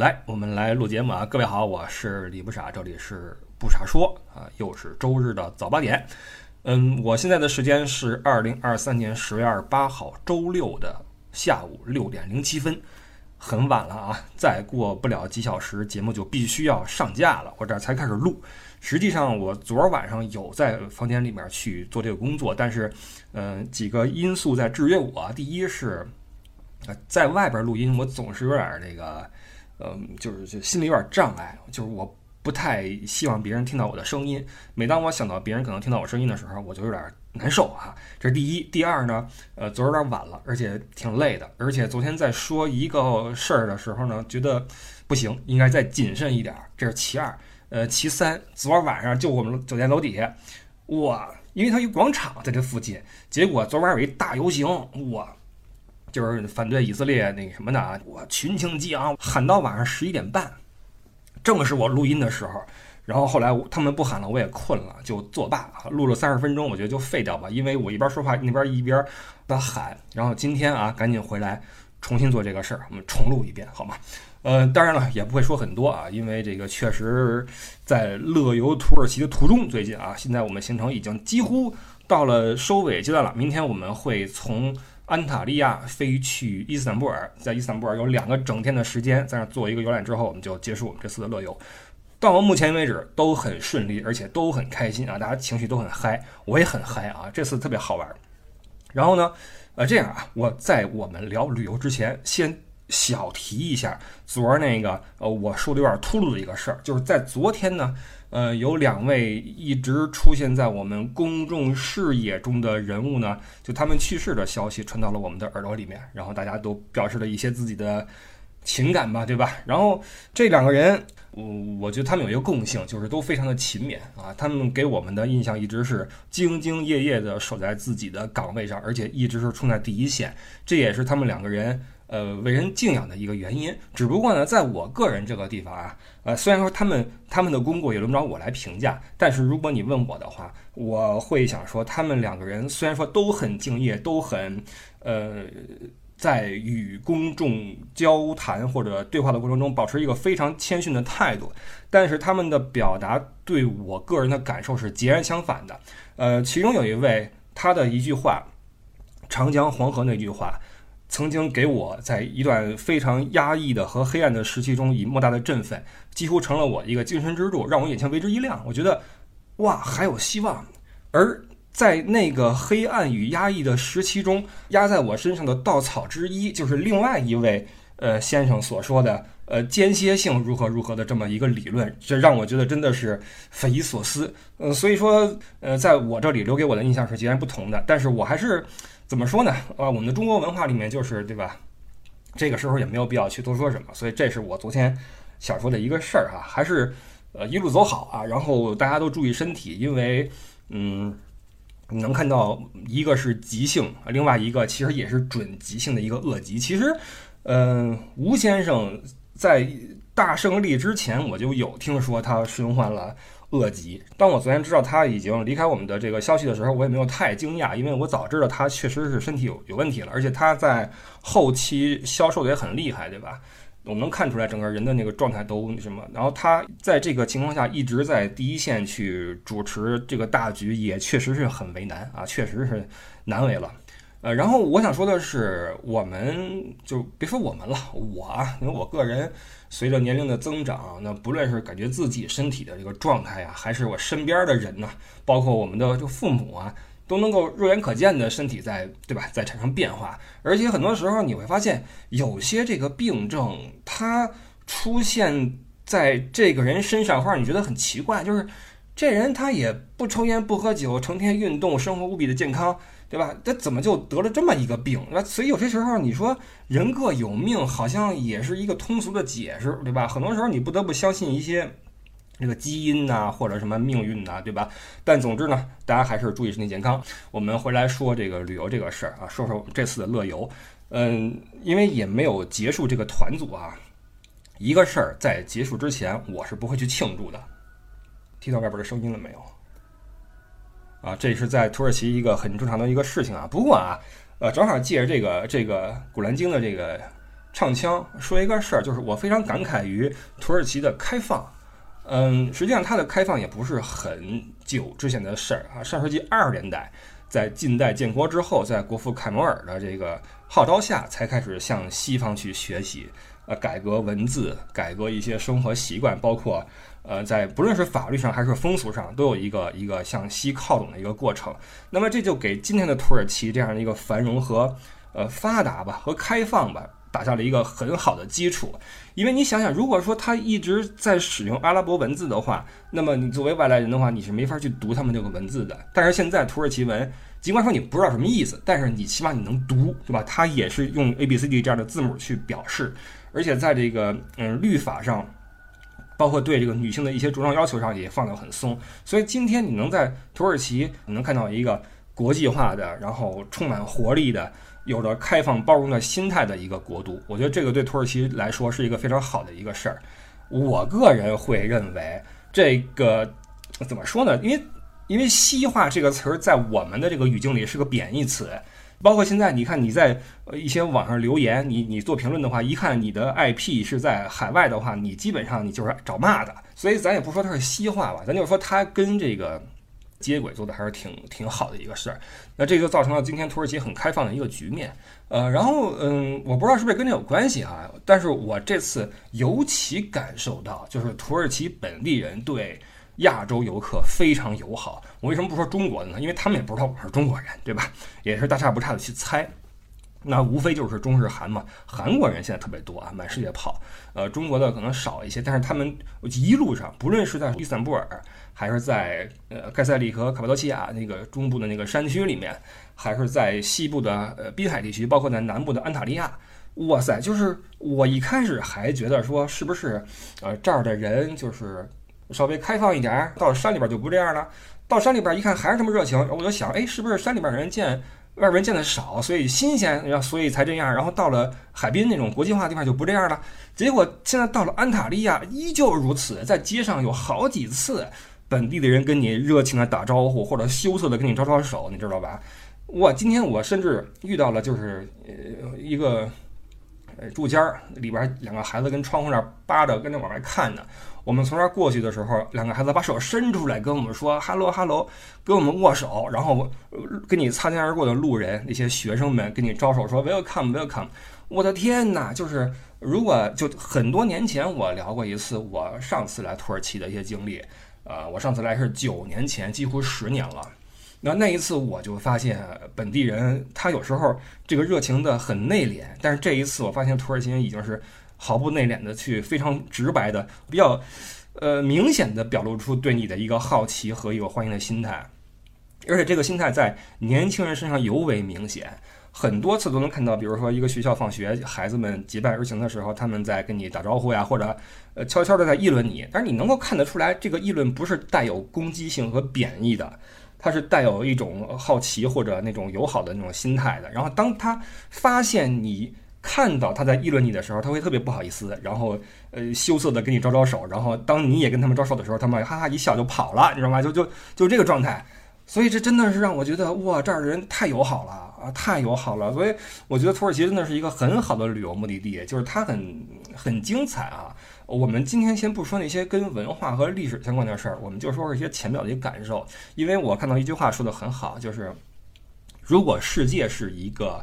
来，我们来录节目啊！各位好，我是李不傻，这里是不傻说啊，又是周日的早八点。嗯，我现在的时间是二零二三年十月二十八号周六的下午六点零七分，很晚了啊！再过不了几小时，节目就必须要上架了，我这才开始录。实际上，我昨晚上有在房间里面去做这个工作，但是，嗯，几个因素在制约我。第一是，在外边录音，我总是有点那个。嗯，就是就心里有点障碍，就是我不太希望别人听到我的声音。每当我想到别人可能听到我声音的时候，我就有点难受啊。这是第一，第二呢，呃，昨儿有点晚了，而且挺累的，而且昨天在说一个事儿的时候呢，觉得不行，应该再谨慎一点。这是其二，呃，其三，昨儿晚上就我们酒店楼底下，哇，因为它有广场在这附近，结果昨晚有一大游行，哇。就是反对以色列那个什么的啊，我群情激昂喊到晚上十一点半，正是我录音的时候。然后后来他们不喊了，我也困了，就作罢。录了三十分钟，我觉得就废掉吧，因为我一边说话那边一边的喊。然后今天啊，赶紧回来重新做这个事儿，我们重录一遍好吗？呃，当然了，也不会说很多啊，因为这个确实在乐游土耳其的途中。最近啊，现在我们行程已经几乎到了收尾阶段了。明天我们会从。安塔利亚飞去伊斯坦布尔，在伊斯坦布尔有两个整天的时间，在那做一个游览之后，我们就结束我们这次的乐游。到目前为止都很顺利，而且都很开心啊，大家情绪都很嗨，我也很嗨啊，这次特别好玩。然后呢，呃，这样啊，我在我们聊旅游之前，先小提一下昨儿那个呃，我说的有点秃噜的一个事儿，就是在昨天呢。呃，有两位一直出现在我们公众视野中的人物呢，就他们去世的消息传到了我们的耳朵里面，然后大家都表示了一些自己的情感吧，对吧？然后这两个人，我我觉得他们有一个共性，就是都非常的勤勉啊，他们给我们的印象一直是兢兢业业的守在自己的岗位上，而且一直是冲在第一线，这也是他们两个人。呃，为人敬仰的一个原因，只不过呢，在我个人这个地方啊，呃，虽然说他们他们的功过也轮不着我来评价，但是如果你问我的话，我会想说，他们两个人虽然说都很敬业，都很呃，在与公众交谈或者对话的过程中保持一个非常谦逊的态度，但是他们的表达对我个人的感受是截然相反的。呃，其中有一位，他的一句话，“长江黄河”那句话。曾经给我在一段非常压抑的和黑暗的时期中以莫大的振奋，几乎成了我一个精神支柱，让我眼前为之一亮。我觉得，哇，还有希望。而在那个黑暗与压抑的时期中，压在我身上的稻草之一，就是另外一位呃先生所说的呃间歇性如何如何的这么一个理论，这让我觉得真的是匪夷所思。嗯，所以说呃，在我这里留给我的印象是截然不同的。但是我还是。怎么说呢？啊，我们的中国文化里面就是对吧？这个时候也没有必要去多说什么，所以这是我昨天想说的一个事儿哈，还是呃一路走好啊，然后大家都注意身体，因为嗯，能看到一个是急性，另外一个其实也是准急性的一个恶疾。其实，嗯，吴先生在大胜利之前我就有听说他身患了。恶疾。当我昨天知道他已经离开我们的这个消息的时候，我也没有太惊讶，因为我早知道他确实是身体有有问题了，而且他在后期消瘦的也很厉害，对吧？我们能看出来整个人的那个状态都什么。然后他在这个情况下一直在第一线去主持这个大局，也确实是很为难啊，确实是难为了。呃，然后我想说的是，我们就别说我们了，我啊，因为我个人。随着年龄的增长，那不论是感觉自己身体的这个状态呀，还是我身边的人呢，包括我们的就父母啊，都能够肉眼可见的身体在，对吧，在产生变化。而且很多时候你会发现，有些这个病症它出现在这个人身上，会让你觉得很奇怪，就是这人他也不抽烟不喝酒，成天运动，生活无比的健康。对吧？他怎么就得了这么一个病？那所以有些时候你说人各有命，好像也是一个通俗的解释，对吧？很多时候你不得不相信一些这个基因呐，或者什么命运呐，对吧？但总之呢，大家还是注意身体健康。我们回来说这个旅游这个事儿啊，说说我们这次的乐游。嗯，因为也没有结束这个团组啊，一个事儿在结束之前，我是不会去庆祝的。听到外边的声音了没有？啊，这是在土耳其一个很正常的一个事情啊。不过啊，呃，正好借着这个这个《古兰经》的这个唱腔说一个事儿，就是我非常感慨于土耳其的开放。嗯，实际上它的开放也不是很久之前的事儿啊。上世纪二十年代，在近代建国之后，在国父凯摩尔的这个号召下，才开始向西方去学习，改革文字，改革一些生活习惯，包括呃，在不论是法律上还是风俗上，都有一个一个向西靠拢的一个过程。那么这就给今天的土耳其这样的一个繁荣和呃发达吧，和开放吧。打下了一个很好的基础，因为你想想，如果说他一直在使用阿拉伯文字的话，那么你作为外来人的话，你是没法去读他们这个文字的。但是现在土耳其文，尽管说你不知道什么意思，但是你起码你能读，对吧？它也是用 A B C D 这样的字母去表示，而且在这个嗯律法上，包括对这个女性的一些着装要求上也放得很松。所以今天你能在土耳其你能看到一个国际化的，然后充满活力的。有着开放包容的心态的一个国度，我觉得这个对土耳其来说是一个非常好的一个事儿。我个人会认为，这个怎么说呢？因为因为西化这个词儿在我们的这个语境里是个贬义词，包括现在你看你在一些网上留言，你你做评论的话，一看你的 IP 是在海外的话，你基本上你就是找骂的。所以咱也不说它是西化吧，咱就说它跟这个。接轨做的还是挺挺好的一个事儿，那这就造成了今天土耳其很开放的一个局面。呃，然后嗯，我不知道是不是跟这有关系啊，但是我这次尤其感受到，就是土耳其本地人对亚洲游客非常友好。我为什么不说中国的呢？因为他们也不知道我是中国人，对吧？也是大差不差的去猜。那无非就是中日韩嘛，韩国人现在特别多啊，满世界跑。呃，中国的可能少一些，但是他们一路上，不论是在伊斯坦布尔，还是在呃盖塞利和卡帕多奇亚那个中部的那个山区里面，还是在西部的呃滨海地区，包括在南部的安塔利亚，哇塞，就是我一开始还觉得说是不是呃这儿的人就是稍微开放一点，到山里边就不这样了。到山里边一看还是这么热情，我就想，哎，是不是山里边人见？外边人见的少，所以新鲜，然后所以才这样。然后到了海滨那种国际化地方就不这样了。结果现在到了安塔利亚依旧如此，在街上有好几次本地的人跟你热情的打招呼，或者羞涩的跟你招招手，你知道吧？我今天我甚至遇到了，就是呃一个呃住间儿里边两个孩子跟窗户那扒着，跟着往外看呢。我们从这儿过去的时候，两个孩子把手伸出来跟我们说 “hello hello”，跟我们握手，然后跟你擦肩而过的路人，那些学生们跟你招手说 “welcome welcome”。我的天哪！就是如果就很多年前我聊过一次我上次来土耳其的一些经历，呃，我上次来是九年前，几乎十年了。那那一次我就发现本地人他有时候这个热情的很内敛，但是这一次我发现土耳其人已经是。毫不内敛的去，非常直白的，比较，呃，明显的表露出对你的一个好奇和一个欢迎的心态，而且这个心态在年轻人身上尤为明显，很多次都能看到，比如说一个学校放学，孩子们结伴而行的时候，他们在跟你打招呼呀，或者呃悄悄的在议论你，但是你能够看得出来，这个议论不是带有攻击性和贬义的，它是带有一种好奇或者那种友好的那种心态的。然后当他发现你。看到他在议论你的时候，他会特别不好意思，然后呃羞涩的跟你招招手，然后当你也跟他们招手的时候，他们哈哈一笑就跑了，你知道吗？就 就就这个状态，所以这真的是让我觉得哇，这儿的人太友好了啊，太友好了。所以我觉得土耳其真的是一个很好的旅游目的地，就是它很很精彩啊。我们今天先不说那些跟文化和历史相关的事儿，我们就说一些浅表的一些感受。因为我看到一句话说的很好，就是如果世界是一个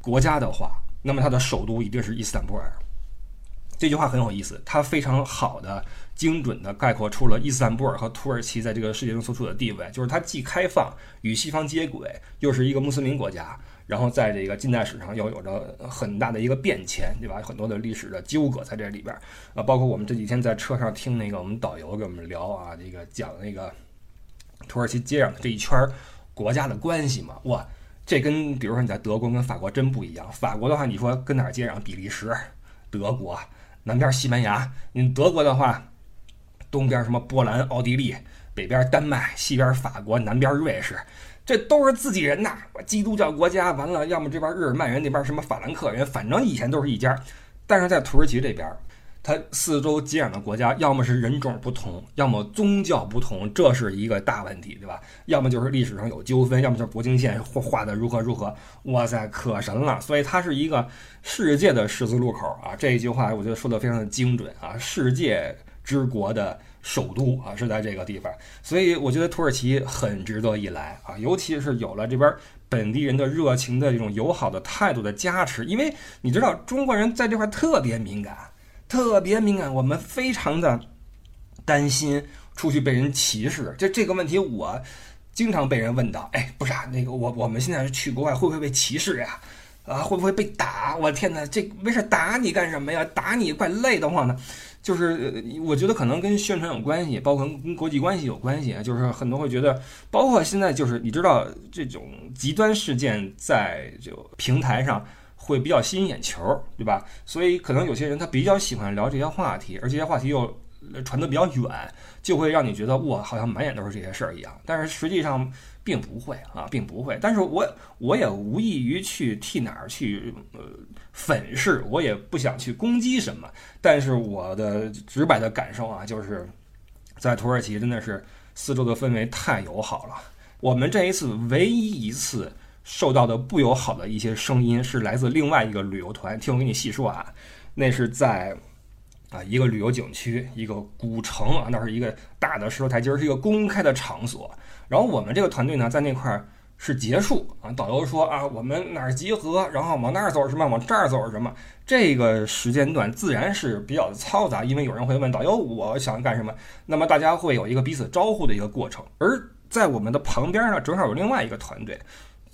国家的话。那么它的首都一定是伊斯坦布尔。这句话很有意思，它非常好的、精准的概括出了伊斯坦布尔和土耳其在这个世界中所处的地位，就是它既开放与西方接轨，又是一个穆斯林国家，然后在这个近代史上又有着很大的一个变迁，对吧？很多的历史的纠葛在这里边啊，包括我们这几天在车上听那个我们导游给我们聊啊，这个讲那个土耳其接壤的这一圈国家的关系嘛，哇！这跟比如说你在德国跟法国真不一样。法国的话，你说跟哪儿接壤？比利时、德国，南边西班牙。你德国的话，东边什么波兰、奥地利，北边丹麦，西边法国，南边瑞士，这都是自己人呐。基督教国家完了，要么这边日耳曼人，那边什么法兰克人，反正以前都是一家。但是在土耳其这边，它四周接壤的国家，要么是人种不同，要么宗教不同，这是一个大问题，对吧？要么就是历史上有纠纷，要么就是国境线画画的如何如何，哇塞，可神了！所以它是一个世界的十字路口啊！这一句话我觉得说的非常的精准啊！世界之国的首都啊是在这个地方，所以我觉得土耳其很值得一来啊！尤其是有了这边本地人的热情的这种友好的态度的加持，因为你知道中国人在这块特别敏感。特别敏感，我们非常的担心出去被人歧视。就这个问题，我经常被人问到。哎，不是啊，那个我我们现在是去国外，会不会被歧视呀？啊，会不会被打？我天哪，这没事打你干什么呀？打你怪累的慌呢。就是我觉得可能跟宣传有关系，包括跟国际关系有关系啊。就是很多会觉得，包括现在就是你知道这种极端事件在就平台上。会比较吸引眼球，对吧？所以可能有些人他比较喜欢聊这些话题，而这些话题又传得比较远，就会让你觉得哇，好像满眼都是这些事儿一样。但是实际上并不会啊，并不会。但是我我也无异于去替哪儿去呃粉饰，我也不想去攻击什么。但是我的直白的感受啊，就是在土耳其真的是四周的氛围太友好了。我们这一次唯一一次。受到的不友好的一些声音是来自另外一个旅游团，听我给你细说啊，那是在啊一个旅游景区，一个古城啊，那是一个大的石头台阶，是一个公开的场所。然后我们这个团队呢，在那块儿是结束啊，导游说啊，我们哪儿集合，然后往那儿走什么，往这儿走什么。这个时间段自然是比较嘈杂，因为有人会问导游我想干什么，那么大家会有一个彼此招呼的一个过程。而在我们的旁边呢，正好有另外一个团队。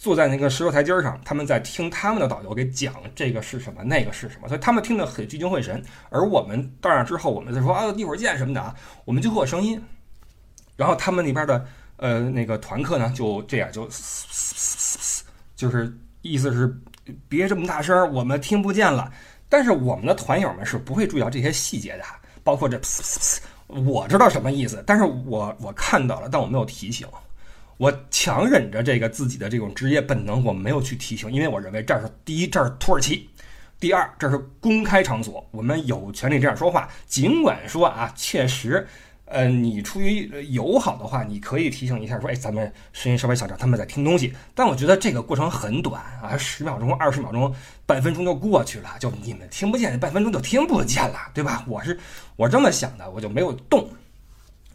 坐在那个石头台阶上，他们在听他们的导游给讲这个是什么，那个是什么，所以他们听得很聚精会神。而我们到那之后，我们再说啊，一会儿见什么的啊，我们就会有声音。然后他们那边的呃那个团客呢，就这样就就是意思是别这么大声，我们听不见了。但是我们的团友们是不会注意到这些细节的，包括这我知道什么意思，但是我我看到了，但我没有提醒。我强忍着这个自己的这种职业本能，我没有去提醒，因为我认为这是第一，这是土耳其；第二，这是公开场所，我们有权利这样说话。尽管说啊，确实，呃，你出于友好的话，你可以提醒一下，说，哎，咱们声音稍微小点，他们在听东西。但我觉得这个过程很短啊，十秒钟、二十秒钟、半分钟就过去了，就你们听不见，半分钟就听不见了，对吧？我是我这么想的，我就没有动。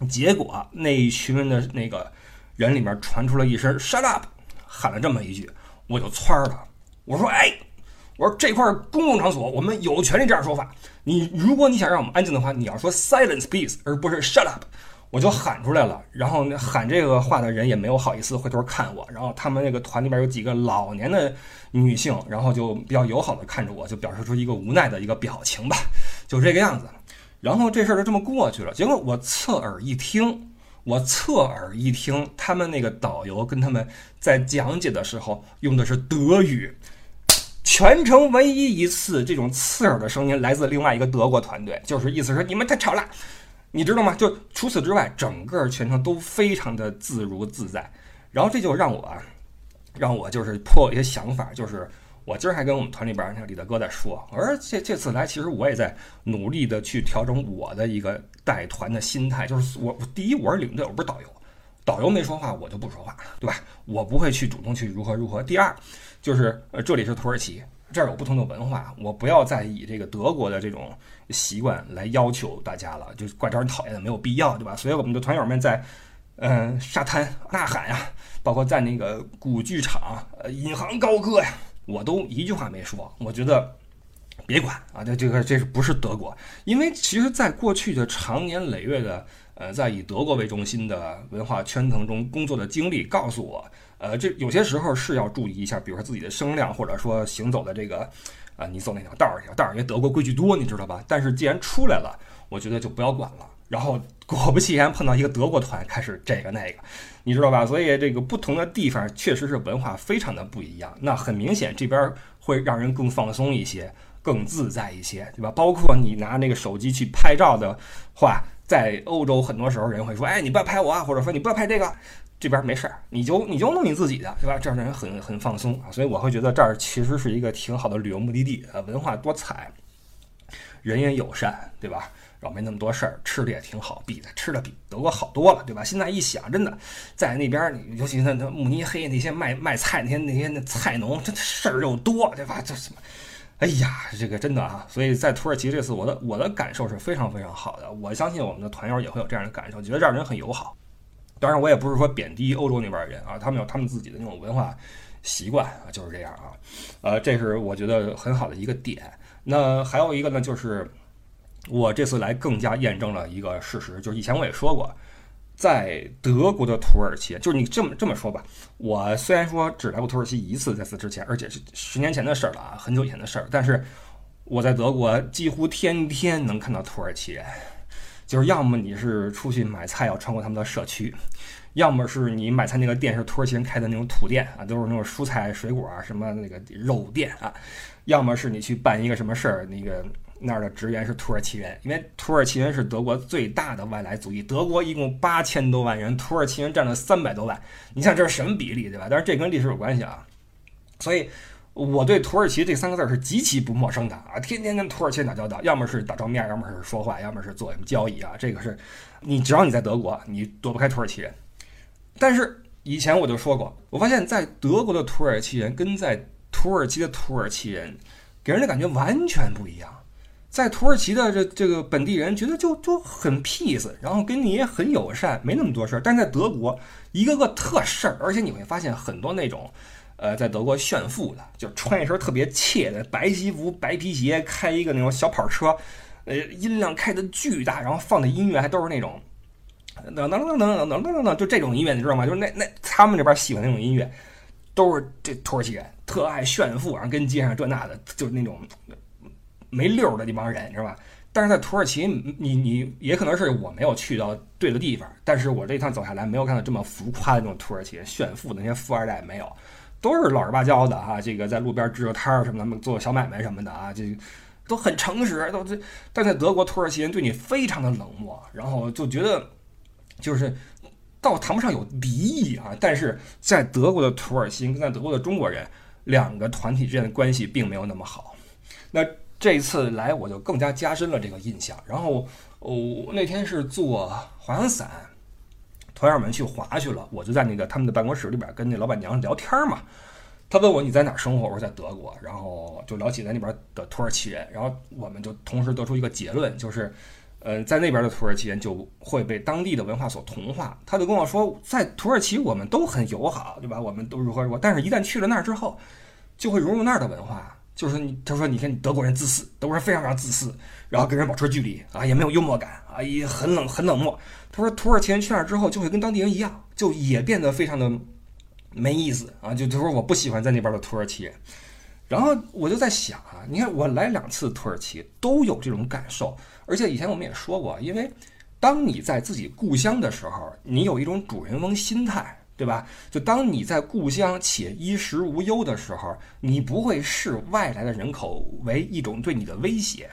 结果那一群人的那个。人里面传出了一声 “shut up”，喊了这么一句，我就窜了。我说：“哎，我说这块公共场所，我们有权利这样说话。你如果你想让我们安静的话，你要说 ‘silence, please’，而不是 ‘shut up’。”我就喊出来了。然后喊这个话的人也没有好意思回头看我。然后他们那个团里边有几个老年的女性，然后就比较友好的看着我，就表示出一个无奈的一个表情吧，就这个样子。然后这事儿就这么过去了。结果我侧耳一听。我侧耳一听，他们那个导游跟他们在讲解的时候用的是德语，全程唯一一次这种刺耳的声音来自另外一个德国团队，就是意思说你们太吵了，你知道吗？就除此之外，整个全程都非常的自如自在。然后这就让我，让我就是颇有一些想法，就是。我今儿还跟我们团里边那个李大哥在说，我说这这次来，其实我也在努力的去调整我的一个带团的心态，就是我第一我是领队，我不是导游，导游没说话我就不说话，对吧？我不会去主动去如何如何。第二就是呃这里是土耳其，这儿有不同的文化，我不要再以这个德国的这种习惯来要求大家了，就怪招人讨厌的，没有必要，对吧？所以我们的团友们在嗯沙滩呐喊呀，包括在那个古剧场呃引吭高歌呀。我都一句话没说，我觉得别管啊，这这个这是不是德国？因为其实，在过去的长年累月的呃，在以德国为中心的文化圈层中工作的经历，告诉我，呃，这有些时候是要注意一下，比如说自己的声量，或者说行走的这个啊，你走哪条道儿，这条道儿，因为德国规矩多，你知道吧？但是既然出来了，我觉得就不要管了。然后果不其然碰到一个德国团，开始这个那个，你知道吧？所以这个不同的地方确实是文化非常的不一样。那很明显，这边会让人更放松一些，更自在一些，对吧？包括你拿那个手机去拍照的话，在欧洲很多时候人会说：“哎，你不要拍我啊，或者说你不要拍这个。”这边没事儿，你就你就弄你自己的，对吧？这样的人很很放松啊。所以我会觉得这儿其实是一个挺好的旅游目的地，呃，文化多彩。人也友善，对吧？没那么多事儿，吃的也挺好，比的吃的比德国好多了，对吧？现在一想，真的在那边，尤其那那慕尼黑那些卖卖菜那些那些那菜农，真的事儿又多，对吧？这什么？哎呀，这个真的啊！所以在土耳其这次，我的我的感受是非常非常好的。我相信我们的团友也会有这样的感受，觉得这儿人很友好。当然，我也不是说贬低欧洲那边的人啊，他们有他们自己的那种文化习惯啊，就是这样啊。呃，这是我觉得很好的一个点。那还有一个呢，就是我这次来更加验证了一个事实，就是以前我也说过。在德国的土耳其，就是你这么这么说吧，我虽然说只来过土耳其一次，在此之前，而且是十年前的事儿了啊，很久以前的事儿。但是我在德国几乎天天能看到土耳其人，就是要么你是出去买菜要穿过他们的社区，要么是你买菜那个店是土耳其人开的那种土店啊，都是那种蔬菜水果啊，什么那个肉店啊，要么是你去办一个什么事儿，那个。那儿的职员是土耳其人，因为土耳其人是德国最大的外来族裔。德国一共八千多万人，土耳其人占了三百多万。你想这是什么比例，对吧？但是这跟历史有关系啊。所以我对土耳其这三个字是极其不陌生的啊，天天跟土耳其人打交道，要么是打照面，要么是说话，要么是做什么交易啊。这个是你只要你在德国，你躲不开土耳其人。但是以前我就说过，我发现在德国的土耳其人跟在土耳其的土耳其人给人的感觉完全不一样。在土耳其的这这个本地人觉得就就很 peace，然后跟你也很友善，没那么多事儿。但在德国，一个个特事儿，而且你会发现很多那种，呃，在德国炫富的，就穿一身特别怯的白西服、白皮鞋，开一个那种小跑车，呃，音量开的巨大，然后放的音乐还都是那种，噔噔噔噔噔噔噔噔，就这种音乐，你知道吗？就是那那他们这边喜欢那种音乐，都是这土耳其人特爱炫富，然后跟街上这那的，就是那种没溜的那帮人，是吧？但是在土耳其，你你也可能是我没有去到对的地方，但是我这一趟走下来，没有看到这么浮夸的那种土耳其炫富的那些富二代，没有，都是老实巴交的哈。这个在路边支个摊儿什么的，做小买卖什么的啊，这都很诚实，都这。但在德国，土耳其人对你非常的冷漠，然后就觉得就是倒谈不上有敌意啊。但是在德国的土耳其跟在德国的中国人两个团体之间的关系并没有那么好，那。这次来我就更加加深了这个印象。然后，哦，那天是坐滑翔伞，团友们去滑去了，我就在那个他们的办公室里边跟那老板娘聊天嘛。他问我你在哪生活，我说在德国，然后就聊起在那边的土耳其人。然后我们就同时得出一个结论，就是，呃，在那边的土耳其人就会被当地的文化所同化。他就跟我说，在土耳其我们都很友好，对吧？我们都如何如何，但是一旦去了那儿之后，就会融入那儿的文化。就是你，他说你看，德国人自私，德国人非常非常自私，然后跟人保持距离啊，也没有幽默感啊，也很冷很冷漠。他说土耳其人去那儿之后，就会跟当地人一样，就也变得非常的没意思啊。就他说我不喜欢在那边的土耳其人。然后我就在想啊，你看我来两次土耳其都有这种感受，而且以前我们也说过，因为当你在自己故乡的时候，你有一种主人翁心态。对吧？就当你在故乡且衣食无忧的时候，你不会视外来的人口为一种对你的威胁，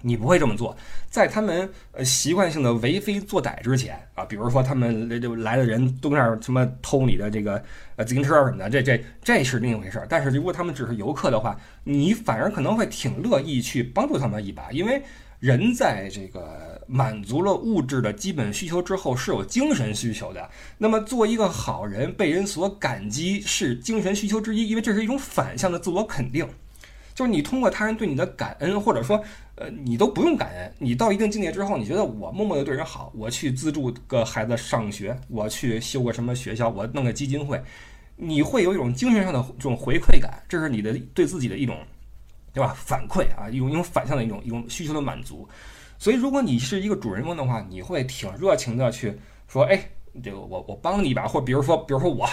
你不会这么做。在他们呃习惯性的为非作歹之前啊，比如说他们就来的人都那儿什么偷你的这个呃自行车什么的，这这这是另一回事儿。但是如果他们只是游客的话，你反而可能会挺乐意去帮助他们一把，因为人在这个。满足了物质的基本需求之后，是有精神需求的。那么，做一个好人，被人所感激，是精神需求之一，因为这是一种反向的自我肯定。就是你通过他人对你的感恩，或者说，呃，你都不用感恩，你到一定境界之后，你觉得我默默的对人好，我去资助个孩子上学，我去修个什么学校，我弄个基金会，你会有一种精神上的这种回馈感，这是你的对自己的一种，对吧？反馈啊，一种一种反向的一种一种需求的满足。所以，如果你是一个主人公的话，你会挺热情的去说：“哎，这个我我帮你一把。”或比如说，比如说我，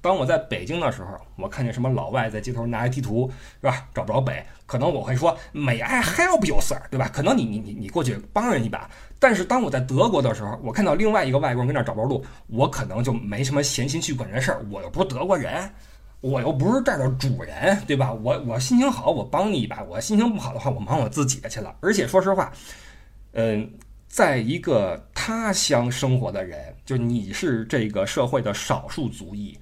当我在北京的时候，我看见什么老外在街头拿一地图，是吧？找不着北，可能我会说：“May I help you, sir？” 对吧？可能你你你你过去帮人一把。但是当我在德国的时候，我看到另外一个外国人跟那找不着路，我可能就没什么闲心去管这事儿。我又不是德国人，我又不是这儿的主人，对吧？我我心情好，我帮你一把；我心情不好的话，我忙我自己的去了。而且说实话。嗯，在一个他乡生活的人，就你是这个社会的少数族裔，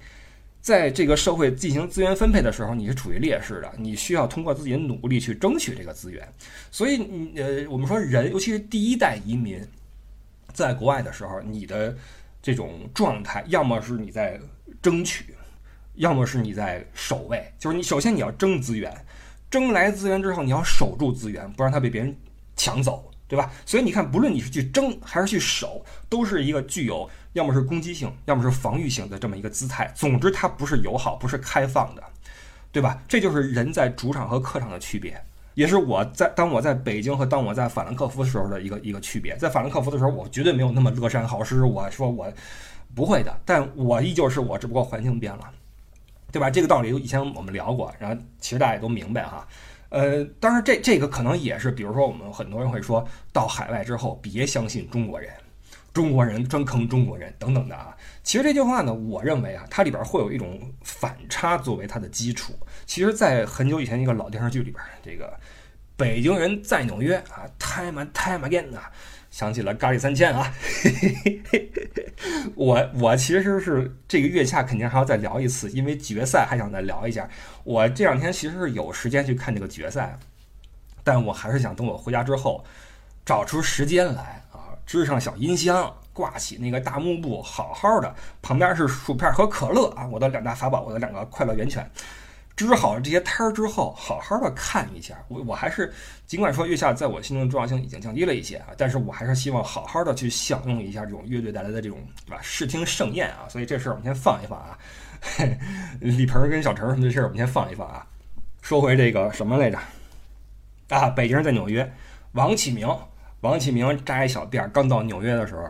在这个社会进行资源分配的时候，你是处于劣势的，你需要通过自己的努力去争取这个资源。所以，你呃，我们说人，尤其是第一代移民，在国外的时候，你的这种状态，要么是你在争取，要么是你在守卫。就是你首先你要争资源，争来资源之后，你要守住资源，不让它被别人抢走。对吧？所以你看，不论你是去争还是去守，都是一个具有要么是攻击性，要么是防御性的这么一个姿态。总之，它不是友好，不是开放的，对吧？这就是人在主场和客场的区别，也是我在当我在北京和当我在法兰克福的时候的一个一个区别。在法兰克福的时候，我绝对没有那么乐善好施，我说我不会的，但我依旧是我，只不过环境变了，对吧？这个道理以前我们聊过，然后其实大家也都明白哈。呃，当然，这这个可能也是，比如说，我们很多人会说到海外之后，别相信中国人，中国人专坑中国人等等的啊。其实这句话呢，我认为啊，它里边会有一种反差作为它的基础。其实，在很久以前一个老电视剧里边，这个北京人在纽约啊，time time again 啊。想起了咖喱三千啊，我我其实是这个月下肯定还要再聊一次，因为决赛还想再聊一下。我这两天其实是有时间去看这个决赛，但我还是想等我回家之后找出时间来啊，支上小音箱，挂起那个大幕布，好好的，旁边是薯片和可乐啊，我的两大法宝，我的两个快乐源泉。支好了这些摊儿之后，好好的看一下。我我还是尽管说月下在我心中的重要性已经降低了一些啊，但是我还是希望好好的去享用一下这种乐队带来的这种对吧视听盛宴啊。所以这事儿我们先放一放啊。李鹏跟小陈什么的事儿我们先放一放啊。说回这个什么来着？啊，北京人在纽约，王启明，王启明扎一小辫儿，刚到纽约的时候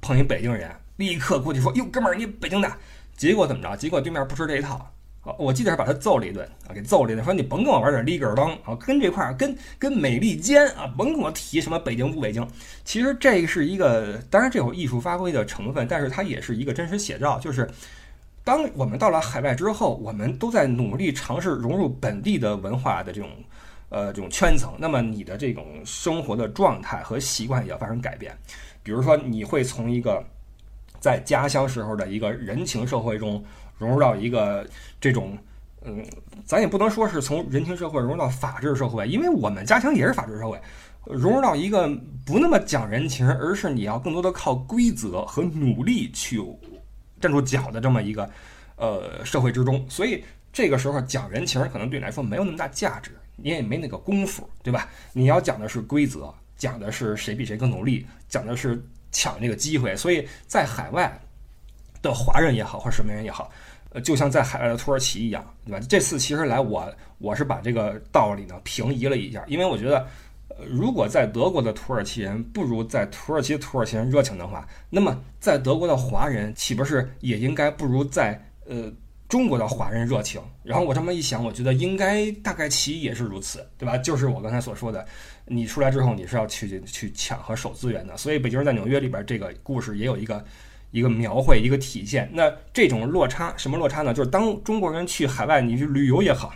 碰一北京人，立刻过去说：“哟，哥们儿，你北京的？”结果怎么着？结果对面不吃这一套。我记得是把他揍了一顿啊，给揍了一顿，说你甭跟我玩点立根当啊，跟这块儿跟跟美利坚啊，甭跟我提什么北京不北京。其实这是一个，当然这有艺术发挥的成分，但是它也是一个真实写照。就是当我们到了海外之后，我们都在努力尝试融入本地的文化的这种呃这种圈层，那么你的这种生活的状态和习惯也要发生改变。比如说，你会从一个在家乡时候的一个人情社会中。融入到一个这种，嗯，咱也不能说是从人情社会融入到法治社会，因为我们家乡也是法治社会，融入到一个不那么讲人情，而是你要更多的靠规则和努力去站住脚的这么一个呃社会之中。所以这个时候讲人情可能对你来说没有那么大价值，你也没那个功夫，对吧？你要讲的是规则，讲的是谁比谁更努力，讲的是抢这个机会。所以在海外的华人也好，或者什么人也好。呃，就像在海外的土耳其一样，对吧？这次其实来我我是把这个道理呢平移了一下，因为我觉得，呃，如果在德国的土耳其人不如在土耳其土耳其人热情的话，那么在德国的华人岂不是也应该不如在呃中国的华人热情？然后我这么一想，我觉得应该大概其也是如此，对吧？就是我刚才所说的，你出来之后你是要去去抢和守资源的，所以北京人在纽约里边这个故事也有一个。一个描绘，一个体现。那这种落差，什么落差呢？就是当中国人去海外，你去旅游也好，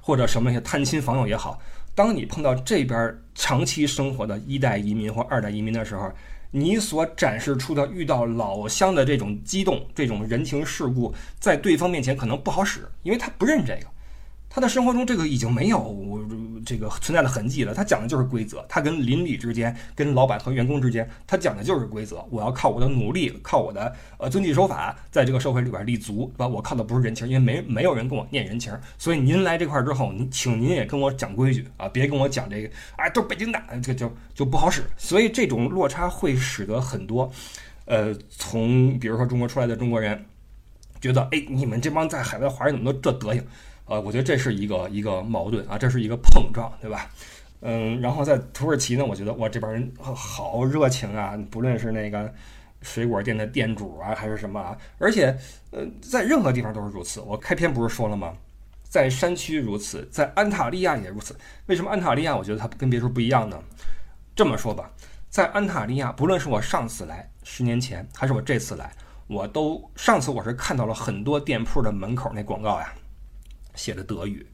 或者什么些探亲访友也好，当你碰到这边长期生活的一代移民或二代移民的时候，你所展示出的遇到老乡的这种激动、这种人情世故，在对方面前可能不好使，因为他不认这个。他的生活中，这个已经没有这个存在的痕迹了。他讲的就是规则，他跟邻里之间、跟老板和员工之间，他讲的就是规则。我要靠我的努力，靠我的呃遵纪守法，在这个社会里边立足，对吧？我靠的不是人情，因为没没有人跟我念人情。所以您来这块之后，您请您也跟我讲规矩啊，别跟我讲这个，哎，都是北京的，这就就不好使。所以这种落差会使得很多，呃，从比如说中国出来的中国人，觉得，哎，你们这帮在海外华人怎么都这德行？呃，我觉得这是一个一个矛盾啊，这是一个碰撞，对吧？嗯，然后在土耳其呢，我觉得哇，这帮人好热情啊，不论是那个水果店的店主啊，还是什么啊，而且呃，在任何地方都是如此。我开篇不是说了吗？在山区如此，在安塔利亚也如此。为什么安塔利亚我觉得它跟别处不一样呢？这么说吧，在安塔利亚，不论是我上次来十年前，还是我这次来，我都上次我是看到了很多店铺的门口那广告呀。写的德语，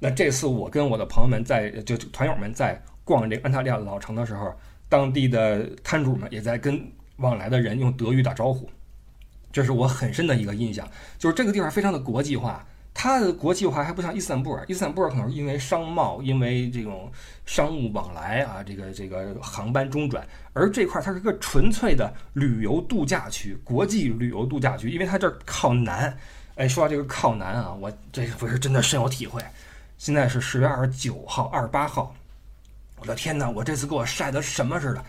那这次我跟我的朋友们在就团友们在逛这个安塔利亚老城的时候，当地的摊主们也在跟往来的人用德语打招呼。这是我很深的一个印象，就是这个地方非常的国际化。它的国际化还不像伊斯坦布尔，伊斯坦布尔可能因为商贸，因为这种商务往来啊，这个这个航班中转，而这块它是个纯粹的旅游度假区，国际旅游度假区，因为它这儿靠南。哎，说到这个靠南啊，我这不是真的深有体会。现在是十月二十九号、二十八号，我的天哪，我这次给我晒得什么似的，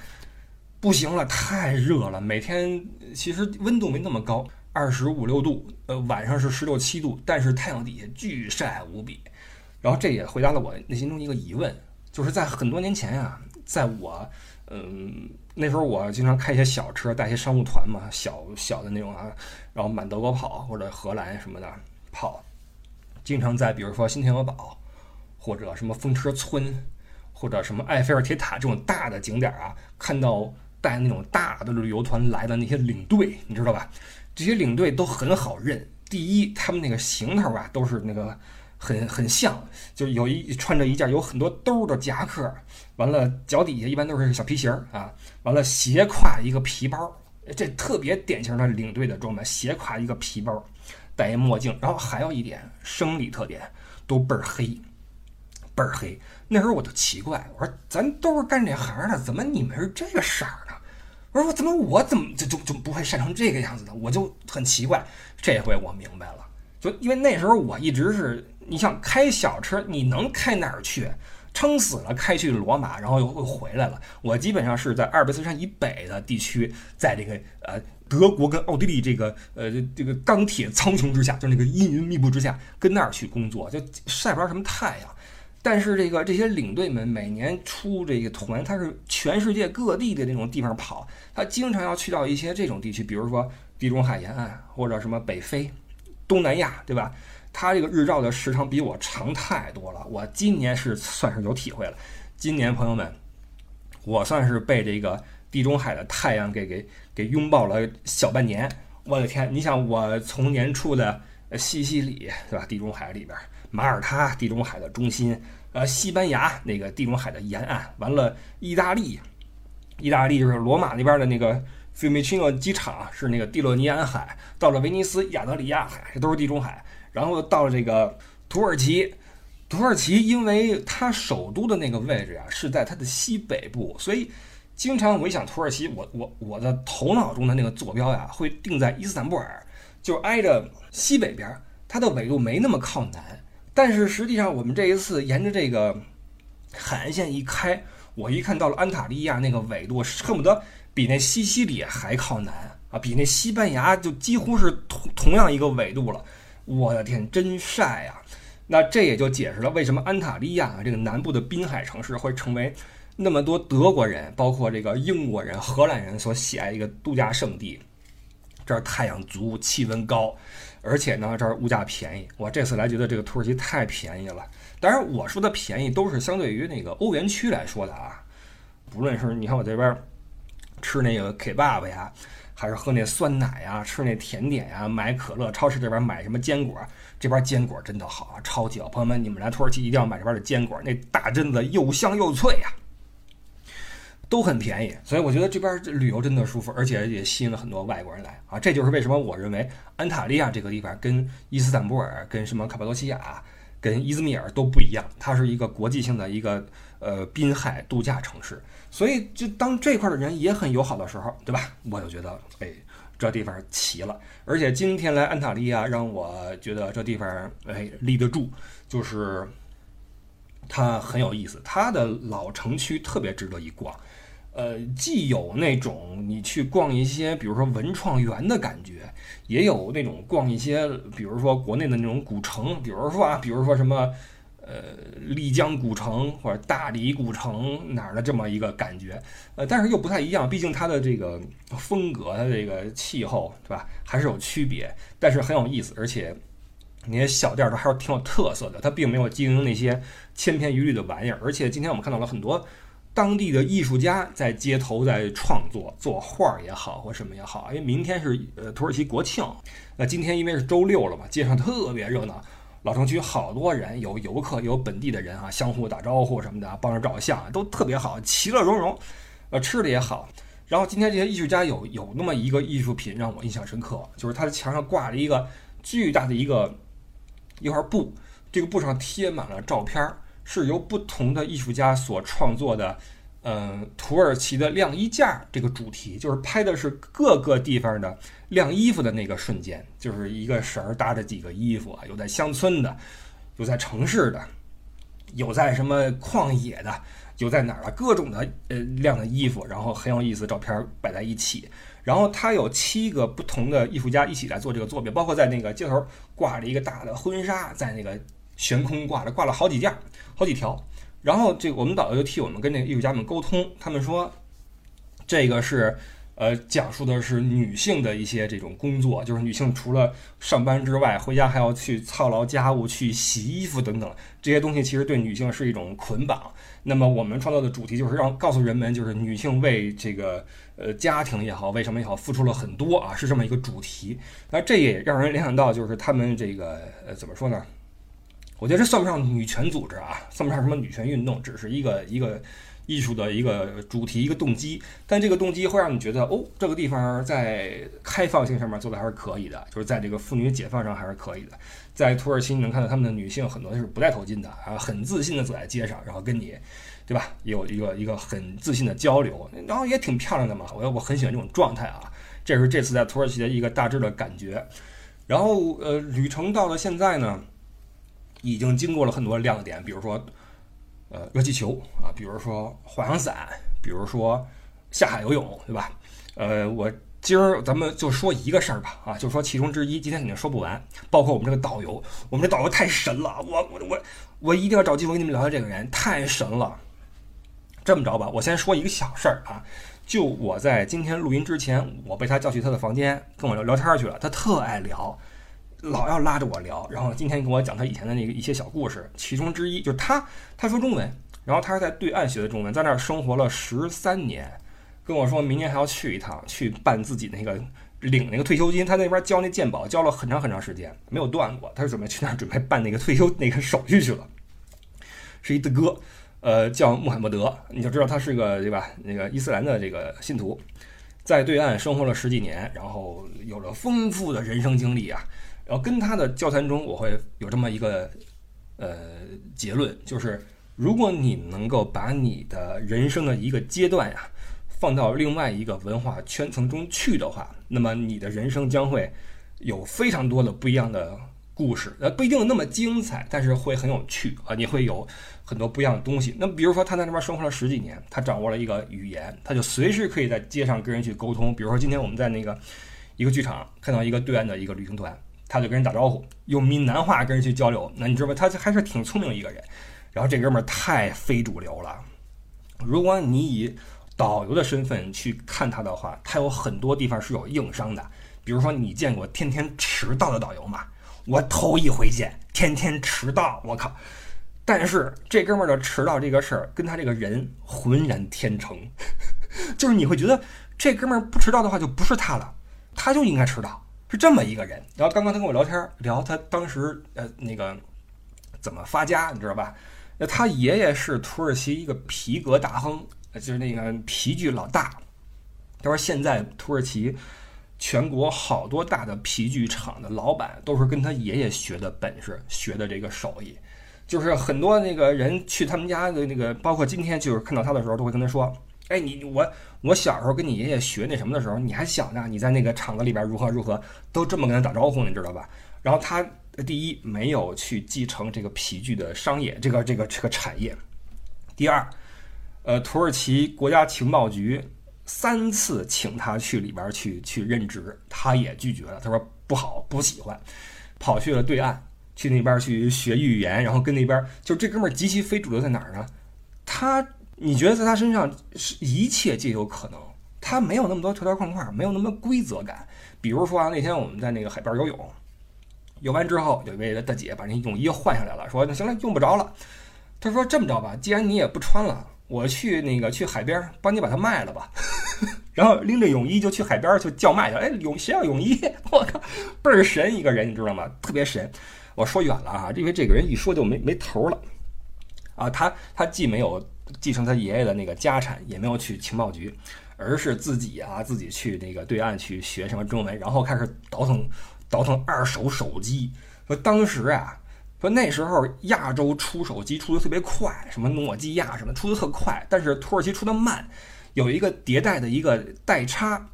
不行了，太热了，每天其实温度没那么高。二十五六度，呃，晚上是十六七度，但是太阳底下巨晒无比。然后这也回答了我内心中一个疑问，就是在很多年前啊，在我，嗯，那时候我经常开一些小车，带一些商务团嘛，小小的那种啊，然后满德国跑或者荷兰什么的跑，经常在比如说新天鹅堡，或者什么风车村，或者什么埃菲尔铁塔这种大的景点啊，看到带那种大的旅游团来的那些领队，你知道吧？这些领队都很好认。第一，他们那个行头啊，都是那个很很像，就有一穿着一件有很多兜的夹克，完了脚底下一般都是小皮鞋儿啊，完了斜挎一个皮包，这特别典型的领队的装扮，斜挎一个皮包，戴一墨镜，然后还有一点生理特点，都倍儿黑，倍儿黑。那时候我就奇怪，我说咱都是干这行的，怎么你们是这个色儿呢？我说我怎么我怎么就就就不会晒成这个样子呢？我就很奇怪。这回我明白了，就因为那时候我一直是，你想开小车，你能开哪儿去？撑死了开去罗马，然后又又回来了。我基本上是在阿尔卑斯山以北的地区，在这个呃德国跟奥地利这个呃这个钢铁苍穹之下，就是那个阴云密布之下，跟那儿去工作，就晒不着什么太阳。但是这个这些领队们每年出这个团，他是全世界各地的那种地方跑，他经常要去到一些这种地区，比如说地中海沿岸或者什么北非、东南亚，对吧？他这个日照的时长比我长太多了。我今年是算是有体会了，今年朋友们，我算是被这个地中海的太阳给给给拥抱了小半年。我的天，你想我从年初的西西里，对吧？地中海里边。马耳他，地中海的中心，呃，西班牙那个地中海的沿岸，完了，意大利，意大利就是罗马那边的那个费米切诺机场是那个蒂洛尼安海，到了威尼斯亚得里亚海，这都是地中海，然后到了这个土耳其，土耳其因为它首都的那个位置啊是在它的西北部，所以经常我一想土耳其，我我我的头脑中的那个坐标呀会定在伊斯坦布尔，就挨着西北边，它的纬度没那么靠南。但是实际上，我们这一次沿着这个海岸线一开，我一看到了安塔利亚那个纬度，恨不得比那西西里还靠南啊，比那西班牙就几乎是同同样一个纬度了。我的天，真晒啊！那这也就解释了为什么安塔利亚这个南部的滨海城市会成为那么多德国人、包括这个英国人、荷兰人所喜爱一个度假胜地。这儿太阳足，气温高。而且呢，这儿物价便宜。我这次来觉得这个土耳其太便宜了。当然，我说的便宜都是相对于那个欧元区来说的啊。不论是你看我这边吃那个 K 爸爸呀，还是喝那酸奶呀，吃那甜点呀，买可乐，超市这边买什么坚果，这边坚果真的好啊，超级好。朋友们，你们来土耳其一定要买这边的坚果，那大榛子又香又脆呀。都很便宜，所以我觉得这边旅游真的舒服，而且也吸引了很多外国人来啊！这就是为什么我认为安塔利亚这个地方跟伊斯坦布尔、跟什么卡帕多西亚、跟伊兹密尔都不一样，它是一个国际性的一个呃滨海度假城市。所以，就当这块的人也很友好的时候，对吧？我就觉得，哎，这地方齐了。而且今天来安塔利亚，让我觉得这地方哎立得住，就是它很有意思，它的老城区特别值得一逛。呃，既有那种你去逛一些，比如说文创园的感觉，也有那种逛一些，比如说国内的那种古城，比如说啊，比如说什么，呃，丽江古城或者大理古城哪儿的这么一个感觉，呃，但是又不太一样，毕竟它的这个风格、它的这个气候，对吧，还是有区别，但是很有意思，而且那些小店儿都还是挺有特色的，它并没有经营那些千篇一律的玩意儿，而且今天我们看到了很多。当地的艺术家在街头在创作，作画也好或什么也好，因为明天是呃土耳其国庆，那今天因为是周六了嘛，街上特别热闹，老城区好多人，有游客有本地的人啊，相互打招呼什么的，帮着照相都特别好，其乐融融。呃，吃的也好，然后今天这些艺术家有有那么一个艺术品让我印象深刻，就是他的墙上挂了一个巨大的一个一块布，这个布上贴满了照片，是由不同的艺术家所创作的。嗯，土耳其的晾衣架这个主题，就是拍的是各个地方的晾衣服的那个瞬间，就是一个绳儿搭着几个衣服啊，有在乡村的，有在城市的，有在什么旷野的。有在哪儿了？各种的呃晾的衣服，然后很有意思，照片摆在一起。然后他有七个不同的艺术家一起来做这个作品，包括在那个街头挂着一个大的婚纱，在那个悬空挂着，挂了好几件，好几条。然后这个我们导游就替我们跟那个艺术家们沟通，他们说这个是。呃，讲述的是女性的一些这种工作，就是女性除了上班之外，回家还要去操劳家务、去洗衣服等等这些东西，其实对女性是一种捆绑。那么我们创造的主题就是让告诉人们，就是女性为这个呃家庭也好，为什么也好，付出了很多啊，是这么一个主题。那这也让人联想到，就是他们这个呃怎么说呢？我觉得这算不上女权组织啊，算不上什么女权运动，只是一个一个。艺术的一个主题，一个动机，但这个动机会让你觉得，哦，这个地方在开放性上面做的还是可以的，就是在这个妇女解放上还是可以的。在土耳其，你能看到他们的女性很多是不戴头巾的啊，很自信的走在街上，然后跟你，对吧？有一个一个很自信的交流，然后也挺漂亮的嘛。我我很喜欢这种状态啊，这是这次在土耳其的一个大致的感觉。然后呃，旅程到了现在呢，已经经过了很多亮点，比如说。呃，热气球啊，比如说滑翔伞，比如说下海游泳，对吧？呃，我今儿咱们就说一个事儿吧，啊，就说其中之一，今天肯定说不完。包括我们这个导游，我们这导游太神了，我我我我一定要找机会跟你们聊聊这个人，太神了。这么着吧，我先说一个小事儿啊，就我在今天录音之前，我被他叫去他的房间跟我聊聊天去了，他特爱聊。老要拉着我聊，然后今天跟我讲他以前的那个一些小故事，其中之一就是他他说中文，然后他是在对岸学的中文，在那儿生活了十三年，跟我说明年还要去一趟，去办自己那个领那个退休金，他那边交那鉴宝交了很长很长时间没有断过，他是准备去那儿准备办那个退休那个手续去了，是一大哥，呃，叫穆罕默德，你就知道他是个对吧？那个伊斯兰的这个信徒，在对岸生活了十几年，然后有了丰富的人生经历啊。然后跟他的交谈中，我会有这么一个呃结论，就是如果你能够把你的人生的一个阶段呀放到另外一个文化圈层中去的话，那么你的人生将会有非常多的不一样的故事，呃不一定那么精彩，但是会很有趣啊，你会有很多不一样的东西。那比如说他在那边生活了十几年，他掌握了一个语言，他就随时可以在街上跟人去沟通。比如说今天我们在那个一个剧场看到一个对岸的一个旅行团。他就跟人打招呼，用闽南话跟人去交流。那你知道吧？他还是挺聪明一个人。然后这哥们儿太非主流了。如果你以导游的身份去看他的话，他有很多地方是有硬伤的。比如说，你见过天天迟到的导游吗？我头一回见，天天迟到，我靠！但是这哥们儿的迟到这个事儿，跟他这个人浑然天成，就是你会觉得这哥们儿不迟到的话，就不是他了，他就应该迟到。是这么一个人，然后刚刚他跟我聊天，聊他当时呃那个怎么发家，你知道吧？那他爷爷是土耳其一个皮革大亨，就是那个皮具老大。他说现在土耳其全国好多大的皮具厂的老板都是跟他爷爷学的本事，学的这个手艺。就是很多那个人去他们家的那个，包括今天就是看到他的时候，都会跟他说。哎，你我我小时候跟你爷爷学那什么的时候，你还小呢，你在那个厂子里边如何如何，都这么跟他打招呼，你知道吧？然后他第一没有去继承这个皮具的商业这个这个这个产业，第二，呃，土耳其国家情报局三次请他去里边去去任职，他也拒绝了，他说不好，不喜欢，跑去了对岸，去那边去学语言，然后跟那边就这哥们儿极其非主流在哪儿呢？他。你觉得在他身上是一切皆有可能，他没有那么多条条框框，没有那么规则感。比如说啊，那天我们在那个海边游泳，游完之后，有一位大姐把那泳衣换下来了，说那行了，用不着了。他说这么着吧，既然你也不穿了，我去那个去海边 帮你把它卖了吧。然后拎着泳衣就去海边去叫卖去。哎，泳谁要泳衣？我靠，倍儿神一个人，你知道吗？特别神。我说远了啊，因为这个人一说就没没头了。啊，他他既没有。继承他爷爷的那个家产，也没有去情报局，而是自己啊自己去那个对岸去学什么中文，然后开始倒腾倒腾二手手机。说当时啊，说那时候亚洲出手机出的特别快，什么诺基亚什么出的特快，但是土耳其出的慢，有一个迭代的一个代差，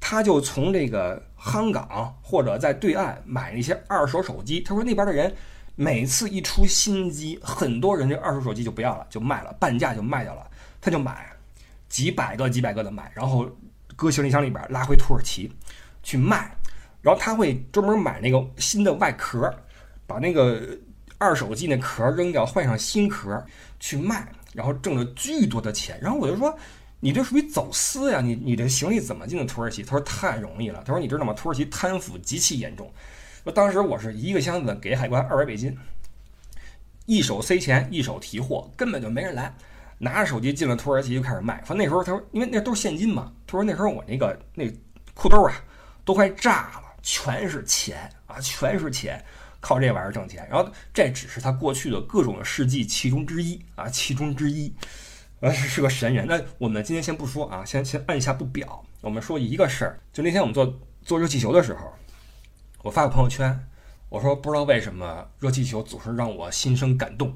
他就从这个香港或者在对岸买那些二手手机。他说那边的人每次一出新机，很多人这二手手机就不要了，就卖了，半价就卖掉了，他就买。几百个、几百个的买，然后搁行李箱里边拉回土耳其去卖，然后他会专门买那个新的外壳，把那个二手机那壳扔掉，换上新壳去卖，然后挣了巨多的钱。然后我就说，你这属于走私呀！你你这行李怎么进的土耳其？他说太容易了。他说你知道吗？土耳其贪腐极其严重。说当时我是一个箱子给海关二百美金，一手塞钱，一手提货，根本就没人来。拿着手机进了土耳其就开始卖，说那时候他说，因为那都是现金嘛，他说那时候我那个那裤兜啊都快炸了，全是钱啊，全是钱，靠这玩意儿挣钱。然后这只是他过去的各种事迹其中之一啊，其中之一，呃是个神人。那我们今天先不说啊，先先按下不表。我们说一个事儿，就那天我们做做热气球的时候，我发个朋友圈，我说不知道为什么热气球总是让我心生感动。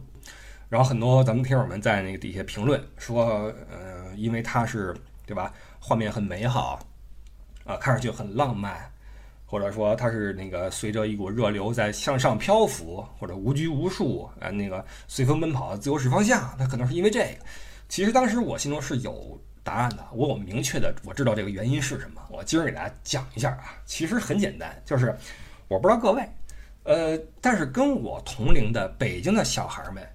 然后很多咱们听友们在那个底下评论说，呃，因为它是对吧，画面很美好，啊，看上去很浪漫，或者说它是那个随着一股热流在向上漂浮，或者无拘无束，啊，那个随风奔跑，自由式方向，那可能是因为这个。其实当时我心中是有答案的，我有明确的我知道这个原因是什么。我今儿给大家讲一下啊，其实很简单，就是我不知道各位，呃，但是跟我同龄的北京的小孩们。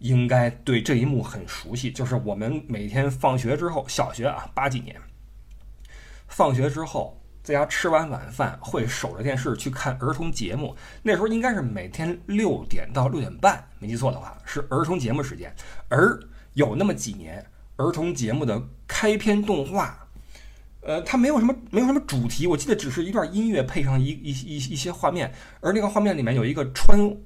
应该对这一幕很熟悉，就是我们每天放学之后，小学啊八几年，放学之后在家吃完晚饭会守着电视去看儿童节目。那时候应该是每天六点到六点半，没记错的话是儿童节目时间。而有那么几年，儿童节目的开篇动画，呃，它没有什么没有什么主题，我记得只是一段音乐配上一一一一些画面，而那个画面里面有一个穿。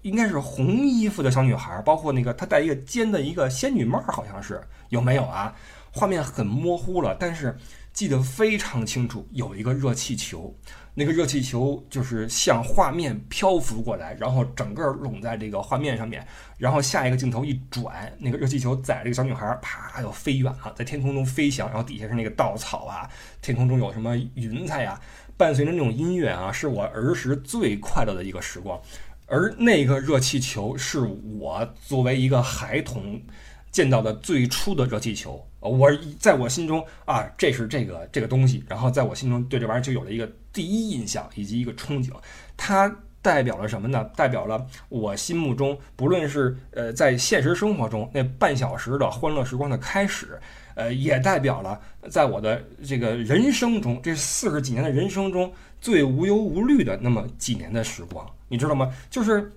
应该是红衣服的小女孩，包括那个她戴一个尖的一个仙女帽，好像是有没有啊？画面很模糊了，但是记得非常清楚，有一个热气球，那个热气球就是向画面漂浮过来，然后整个拢在这个画面上面，然后下一个镜头一转，那个热气球载这个小女孩，啪就飞远了，在天空中飞翔，然后底下是那个稻草啊，天空中有什么云彩呀，伴随着那种音乐啊，是我儿时最快乐的一个时光。而那个热气球是我作为一个孩童见到的最初的热气球，我在我心中啊，这是这个这个东西，然后在我心中对这玩意儿就有了一个第一印象以及一个憧憬。它代表了什么呢？代表了我心目中，不论是呃在现实生活中那半小时的欢乐时光的开始，呃，也代表了在我的这个人生中这四十几年的人生中最无忧无虑的那么几年的时光。你知道吗？就是，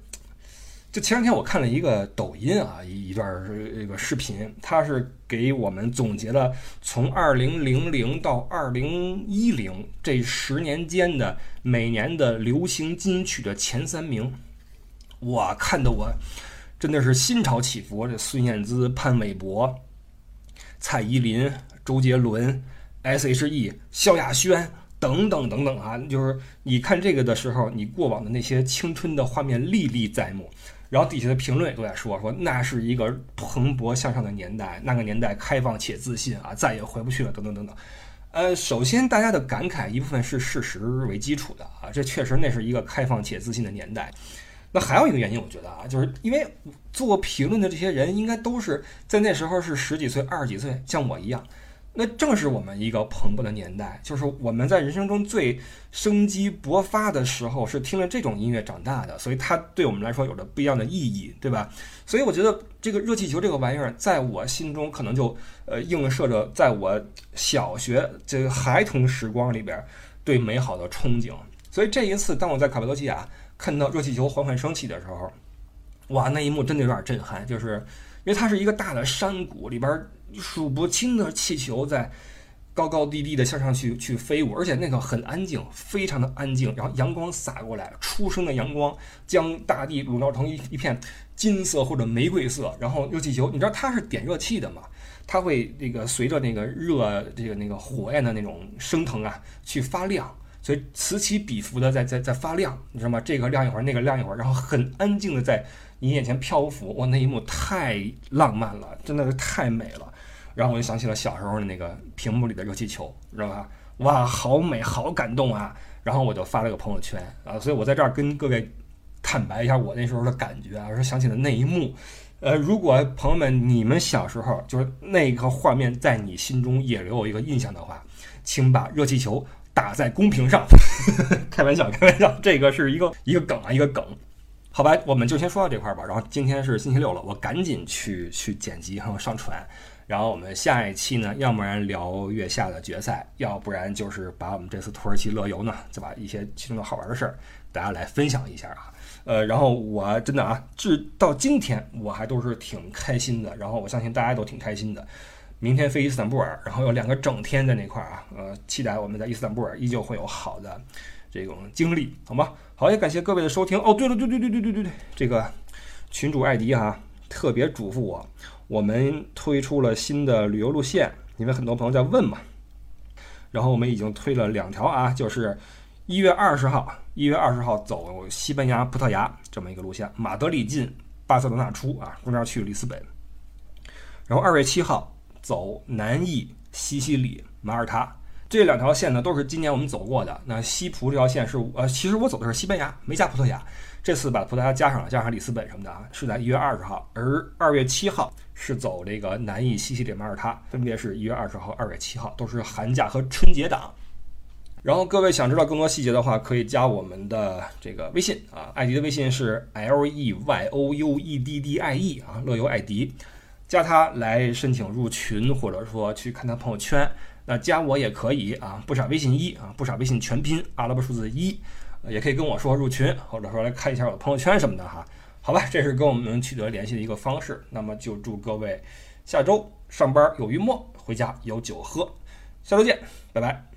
就前两天我看了一个抖音啊，一一段这个视频，它是给我们总结了从二零零零到二零一零这十年间的每年的流行金曲的前三名。我看的我真的是心潮起伏。这孙燕姿、潘玮柏、蔡依林、周杰伦、S.H.E、萧亚轩。等等等等啊，就是你看这个的时候，你过往的那些青春的画面历历在目。然后底下的评论也都在说说，那是一个蓬勃向上的年代，那个年代开放且自信啊，再也回不去了，等等等等。呃，首先大家的感慨一部分是事实为基础的啊，这确实那是一个开放且自信的年代。那还有一个原因，我觉得啊，就是因为做评论的这些人应该都是在那时候是十几岁、二十几岁，像我一样。那正是我们一个蓬勃的年代，就是我们在人生中最生机勃发的时候，是听了这种音乐长大的，所以它对我们来说有着不一样的意义，对吧？所以我觉得这个热气球这个玩意儿，在我心中可能就呃映射着在我小学这个孩童时光里边对美好的憧憬。所以这一次，当我在卡帕多奇亚看到热气球缓缓升起的时候，哇，那一幕真的有点震撼，就是因为它是一个大的山谷里边。数不清的气球在高高低低的向上去去飞舞，而且那个很安静，非常的安静。然后阳光洒过来，初升的阳光将大地笼罩成一一片金色或者玫瑰色。然后热气球，你知道它是点热气的吗？它会那个随着那个热这个那个火焰的那种升腾啊，去发亮，所以此起彼伏的在在在发亮，你知道吗？这个亮一会儿，那个亮一会儿，然后很安静的在你眼前漂浮，哇，那一幕太浪漫了，真的是太美了。然后我就想起了小时候的那个屏幕里的热气球，知道吧？哇，好美，好感动啊！然后我就发了个朋友圈啊，所以我在这儿跟各位坦白一下我那时候的感觉啊，我想起了那一幕。呃，如果朋友们你们小时候就是那个画面在你心中也留有一个印象的话，请把热气球打在公屏上。开玩笑，开玩笑，这个是一个一个梗啊，一个梗。好吧，我们就先说到这块儿吧。然后今天是星期六了，我赶紧去去剪辑然后上传。然后我们下一期呢，要不然聊月下的决赛，要不然就是把我们这次土耳其乐游呢，再把一些其中的好玩的事儿，大家来分享一下啊。呃，然后我真的啊，至到今天我还都是挺开心的。然后我相信大家都挺开心的。明天飞伊斯坦布尔，然后有两个整天在那块儿啊，呃，期待我们在伊斯坦布尔依旧会有好的这种经历，好吗？好，也感谢各位的收听。哦，对了，对对对对对对对，这个群主艾迪哈特别嘱咐我。我们推出了新的旅游路线，因为很多朋友在问嘛。然后我们已经推了两条啊，就是一月二十号，一月二十号走西班牙、葡萄牙这么一个路线，马德里进，巴塞罗那出啊，中间去里斯本。然后二月七号走南意、西西里、马耳他这两条线呢，都是今年我们走过的。那西葡这条线是呃，其实我走的是西班牙，没加葡萄牙。这次把葡萄牙加上了，加上里斯本什么的啊，是在一月二十号，而二月七号是走这个南意、西西里、马耳他，分别是一月二十号、二月七号，都是寒假和春节档。然后各位想知道更多细节的话，可以加我们的这个微信啊，艾迪的微信是 L E Y O U E D D I E 啊，乐游艾迪，加他来申请入群，或者说去看他朋友圈。那加我也可以啊，不傻微信一啊，不傻微信全拼阿拉伯数字一。也可以跟我说入群，或者说来看一下我的朋友圈什么的哈，好吧，这是跟我们取得联系的一个方式。那么就祝各位下周上班有鱼摸，回家有酒喝，下周见，拜拜。